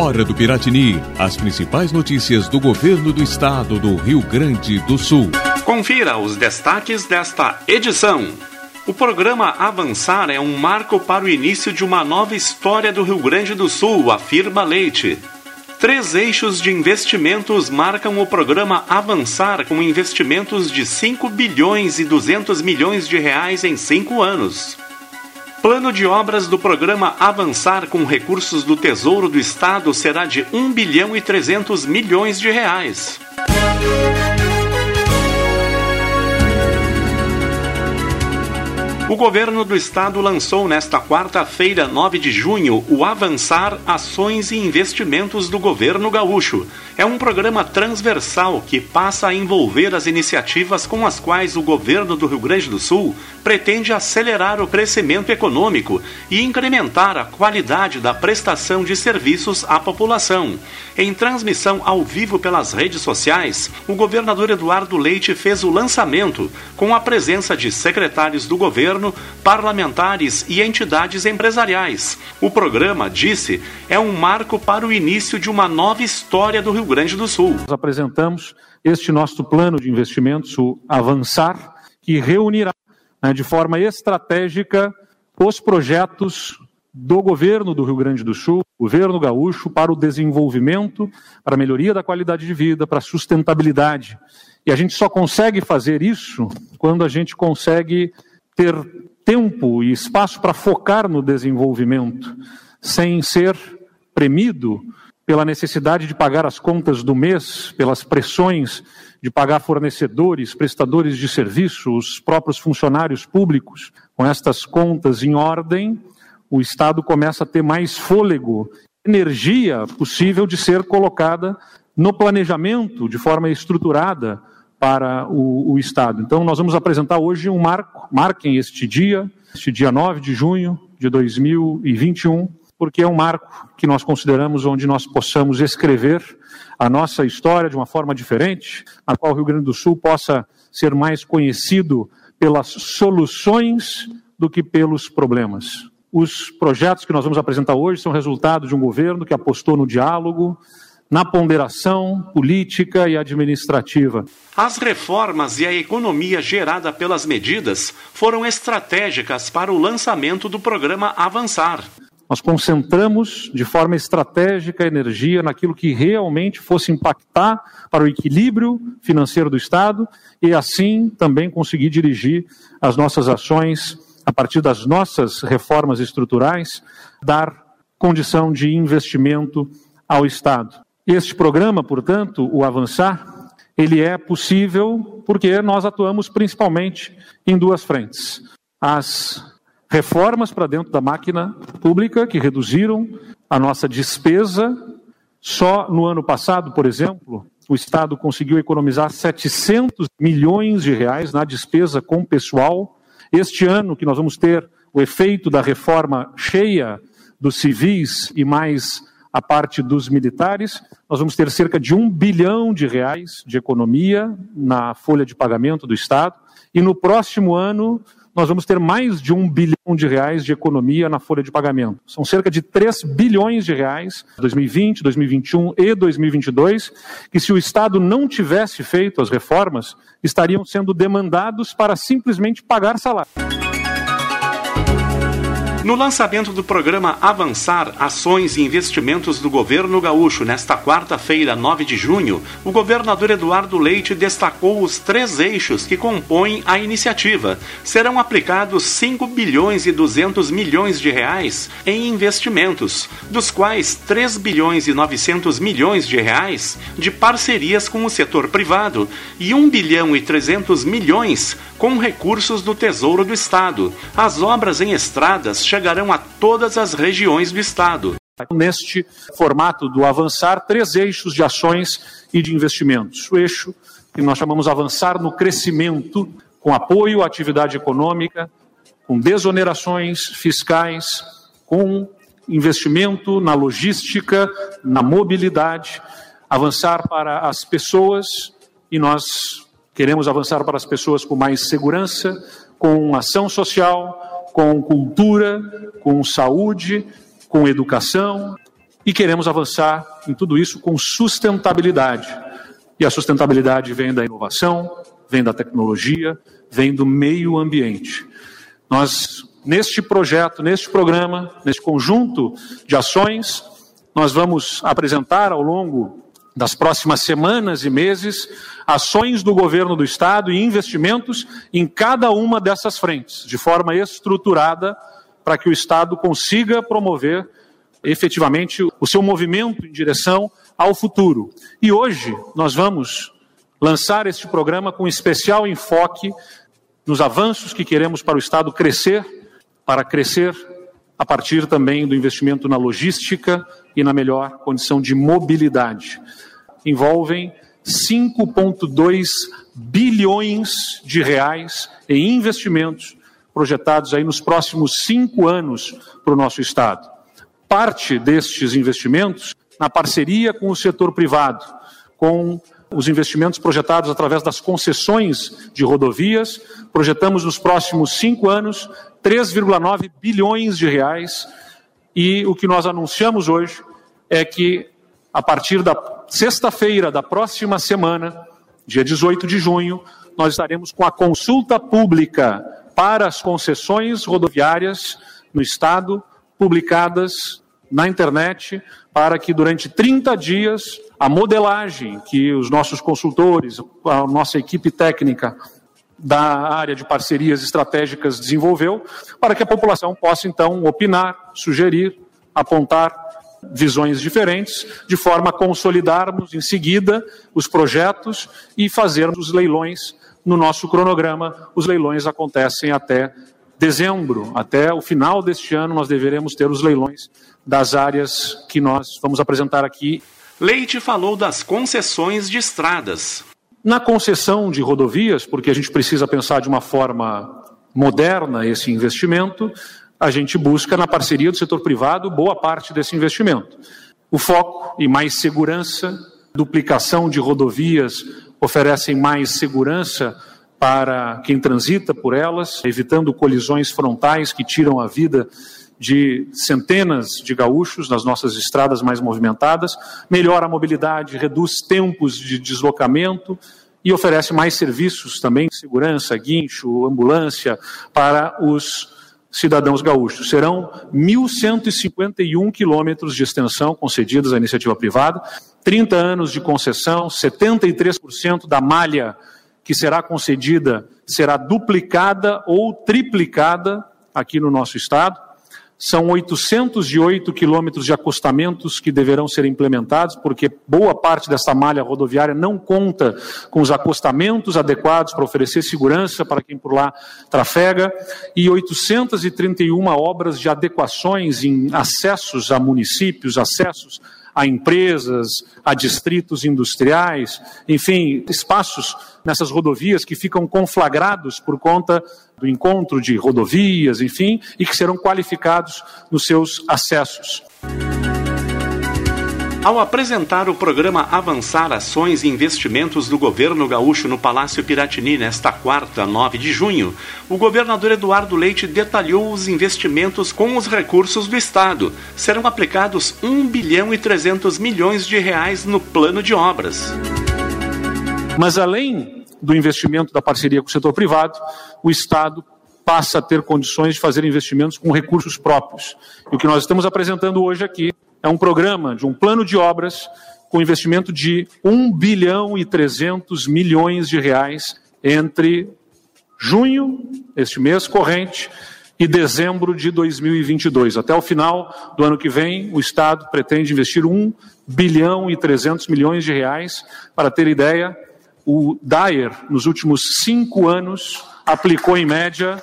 Hora do Piratini. As principais notícias do governo do estado do Rio Grande do Sul. Confira os destaques desta edição. O programa Avançar é um marco para o início de uma nova história do Rio Grande do Sul, afirma Leite. Três eixos de investimentos marcam o programa Avançar com investimentos de 5 bilhões e 200 milhões de reais em cinco anos. Plano de obras do programa Avançar com recursos do Tesouro do Estado será de 1 bilhão e 300 milhões de reais. O governo do estado lançou nesta quarta-feira, 9 de junho, o Avançar Ações e Investimentos do Governo Gaúcho. É um programa transversal que passa a envolver as iniciativas com as quais o governo do Rio Grande do Sul pretende acelerar o crescimento econômico e incrementar a qualidade da prestação de serviços à população. Em transmissão ao vivo pelas redes sociais, o governador Eduardo Leite fez o lançamento com a presença de secretários do governo, parlamentares e entidades empresariais. O programa, disse, é um marco para o início de uma nova história do Rio Grande do Sul. Nós apresentamos este nosso plano de investimentos, o Avançar, que reunirá né, de forma estratégica os projetos do governo do Rio Grande do Sul, governo gaúcho, para o desenvolvimento, para a melhoria da qualidade de vida, para a sustentabilidade. E a gente só consegue fazer isso quando a gente consegue ter tempo e espaço para focar no desenvolvimento, sem ser premido pela necessidade de pagar as contas do mês, pelas pressões de pagar fornecedores, prestadores de serviço, os próprios funcionários públicos. Com estas contas em ordem, o Estado começa a ter mais fôlego, energia possível de ser colocada no planejamento de forma estruturada para o, o, Estado. Então, nós vamos apresentar hoje um marco, marquem este dia, este dia 9 de junho de 2021, porque é um marco que nós consideramos onde nós possamos escrever a nossa história de uma forma diferente, a qual o Rio Grande do Sul possa ser mais conhecido pelas soluções do que pelos problemas. Os projetos que nós vamos apresentar hoje são resultado de um governo que apostou no diálogo, na ponderação política e administrativa. As reformas e a economia gerada pelas medidas foram estratégicas para o lançamento do programa Avançar. Nós concentramos de forma estratégica a energia naquilo que realmente fosse impactar para o equilíbrio financeiro do Estado e assim também conseguir dirigir as nossas ações a partir das nossas reformas estruturais, dar condição de investimento ao Estado. Este programa, portanto, o Avançar, ele é possível porque nós atuamos principalmente em duas frentes. As reformas para dentro da máquina pública que reduziram a nossa despesa. Só no ano passado, por exemplo, o Estado conseguiu economizar 700 milhões de reais na despesa com pessoal. Este ano, que nós vamos ter o efeito da reforma cheia dos civis e mais a parte dos militares, nós vamos ter cerca de um bilhão de reais de economia na folha de pagamento do Estado. E no próximo ano, nós vamos ter mais de um bilhão de reais de economia na folha de pagamento. São cerca de 3 bilhões de reais, 2020, 2021 e 2022, que se o Estado não tivesse feito as reformas, estariam sendo demandados para simplesmente pagar salário. No lançamento do programa Avançar Ações e Investimentos do Governo Gaúcho nesta quarta-feira, 9 de junho, o governador Eduardo Leite destacou os três eixos que compõem a iniciativa. Serão aplicados 5 bilhões e 200 milhões de reais em investimentos, dos quais 3 bilhões e 900 milhões de reais de parcerias com o setor privado e 1 bilhão e 300 milhões com recursos do Tesouro do Estado. As obras em estradas chegarão a todas as regiões do Estado. Neste formato do avançar, três eixos de ações e de investimentos. O eixo que nós chamamos avançar no crescimento, com apoio à atividade econômica, com desonerações fiscais, com investimento na logística, na mobilidade, avançar para as pessoas e nós Queremos avançar para as pessoas com mais segurança, com ação social, com cultura, com saúde, com educação e queremos avançar em tudo isso com sustentabilidade. E a sustentabilidade vem da inovação, vem da tecnologia, vem do meio ambiente. Nós, neste projeto, neste programa, neste conjunto de ações, nós vamos apresentar ao longo das próximas semanas e meses ações do governo do Estado e investimentos em cada uma dessas frentes, de forma estruturada, para que o Estado consiga promover efetivamente o seu movimento em direção ao futuro. E hoje nós vamos lançar este programa com especial enfoque nos avanços que queremos para o Estado crescer, para crescer a partir também do investimento na logística e na melhor condição de mobilidade. Envolvem 5,2 bilhões de reais em investimentos projetados aí nos próximos cinco anos para o nosso Estado. Parte destes investimentos na parceria com o setor privado, com os investimentos projetados através das concessões de rodovias. Projetamos nos próximos cinco anos 3,9 bilhões de reais. E o que nós anunciamos hoje é que, a partir da sexta-feira da próxima semana, dia 18 de junho, nós estaremos com a consulta pública para as concessões rodoviárias no Estado, publicadas na internet para que durante 30 dias a modelagem que os nossos consultores, a nossa equipe técnica da área de parcerias estratégicas desenvolveu, para que a população possa então opinar, sugerir, apontar visões diferentes, de forma a consolidarmos em seguida os projetos e fazermos os leilões no nosso cronograma. Os leilões acontecem até dezembro, até o final deste ano, nós deveremos ter os leilões das áreas que nós vamos apresentar aqui. Leite falou das concessões de estradas. Na concessão de rodovias, porque a gente precisa pensar de uma forma moderna esse investimento, a gente busca na parceria do setor privado boa parte desse investimento. O foco e mais segurança, duplicação de rodovias oferecem mais segurança para quem transita por elas, evitando colisões frontais que tiram a vida de centenas de gaúchos nas nossas estradas mais movimentadas, melhora a mobilidade, reduz tempos de deslocamento e oferece mais serviços também, segurança, guincho, ambulância para os cidadãos gaúchos. Serão 1.151 quilômetros de extensão concedidos à iniciativa privada, 30 anos de concessão, 73% da malha que será concedida será duplicada ou triplicada aqui no nosso estado. São 808 quilômetros de acostamentos que deverão ser implementados, porque boa parte dessa malha rodoviária não conta com os acostamentos adequados para oferecer segurança para quem por lá trafega, e 831 obras de adequações em acessos a municípios, acessos a empresas, a distritos industriais, enfim, espaços nessas rodovias que ficam conflagrados por conta do encontro de rodovias, enfim, e que serão qualificados nos seus acessos. Ao apresentar o programa Avançar Ações e Investimentos do Governo Gaúcho no Palácio Piratini nesta quarta, 9 de junho, o governador Eduardo Leite detalhou os investimentos com os recursos do Estado. Serão aplicados 1 bilhão e 300 milhões de reais no plano de obras. Mas além do investimento da parceria com o setor privado, o Estado passa a ter condições de fazer investimentos com recursos próprios. E o que nós estamos apresentando hoje aqui é um programa de um plano de obras com investimento de 1 bilhão e 300 milhões de reais entre junho, este mês corrente, e dezembro de 2022. Até o final do ano que vem, o Estado pretende investir 1 bilhão e 300 milhões de reais. Para ter ideia, o Dyer, nos últimos cinco anos, aplicou em média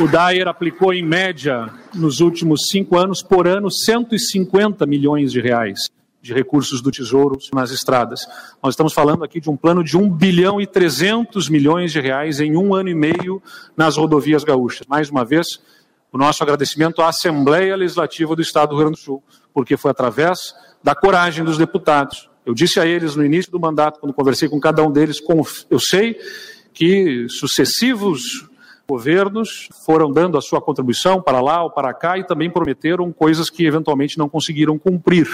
O Dyer aplicou em média, nos últimos cinco anos, por ano, 150 milhões de reais de recursos do Tesouro nas estradas. Nós estamos falando aqui de um plano de 1 bilhão e 300 milhões de reais em um ano e meio nas rodovias gaúchas. Mais uma vez, o nosso agradecimento à Assembleia Legislativa do Estado do Rio Grande do Sul, porque foi através da coragem dos deputados. Eu disse a eles no início do mandato, quando conversei com cada um deles, eu sei que sucessivos governos foram dando a sua contribuição para lá ou para cá e também prometeram coisas que eventualmente não conseguiram cumprir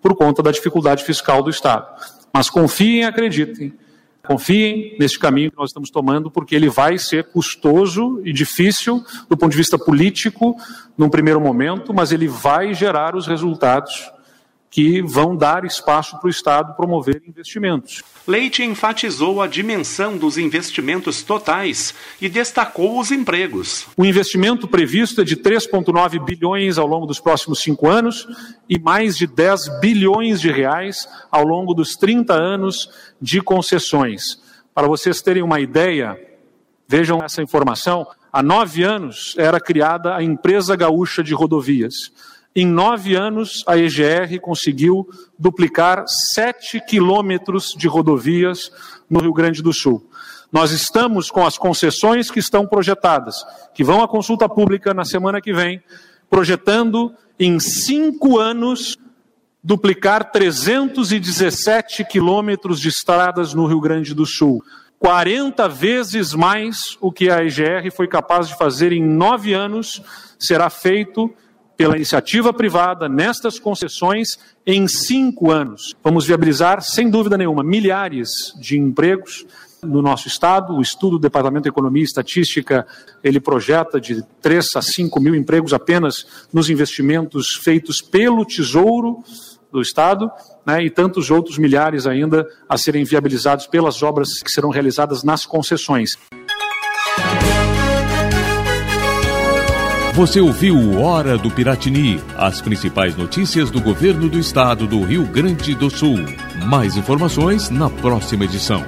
por conta da dificuldade fiscal do Estado. Mas confiem acreditem. Confiem neste caminho que nós estamos tomando, porque ele vai ser custoso e difícil do ponto de vista político num primeiro momento, mas ele vai gerar os resultados que vão dar espaço para o Estado promover investimentos. Leite enfatizou a dimensão dos investimentos totais e destacou os empregos. O investimento previsto é de 3,9 bilhões ao longo dos próximos cinco anos e mais de 10 bilhões de reais ao longo dos 30 anos de concessões. Para vocês terem uma ideia, vejam essa informação: há nove anos era criada a Empresa Gaúcha de Rodovias. Em nove anos, a EGR conseguiu duplicar sete quilômetros de rodovias no Rio Grande do Sul. Nós estamos com as concessões que estão projetadas, que vão à consulta pública na semana que vem, projetando em cinco anos duplicar 317 quilômetros de estradas no Rio Grande do Sul. 40 vezes mais o que a EGR foi capaz de fazer em nove anos será feito pela iniciativa privada nestas concessões em cinco anos. Vamos viabilizar, sem dúvida nenhuma, milhares de empregos no nosso estado. O estudo do Departamento de Economia e Estatística ele projeta de 3 a 5 mil empregos apenas nos investimentos feitos pelo Tesouro do Estado, né, e tantos outros milhares ainda a serem viabilizados pelas obras que serão realizadas nas concessões. Você ouviu Hora do Piratini, as principais notícias do governo do estado do Rio Grande do Sul. Mais informações na próxima edição.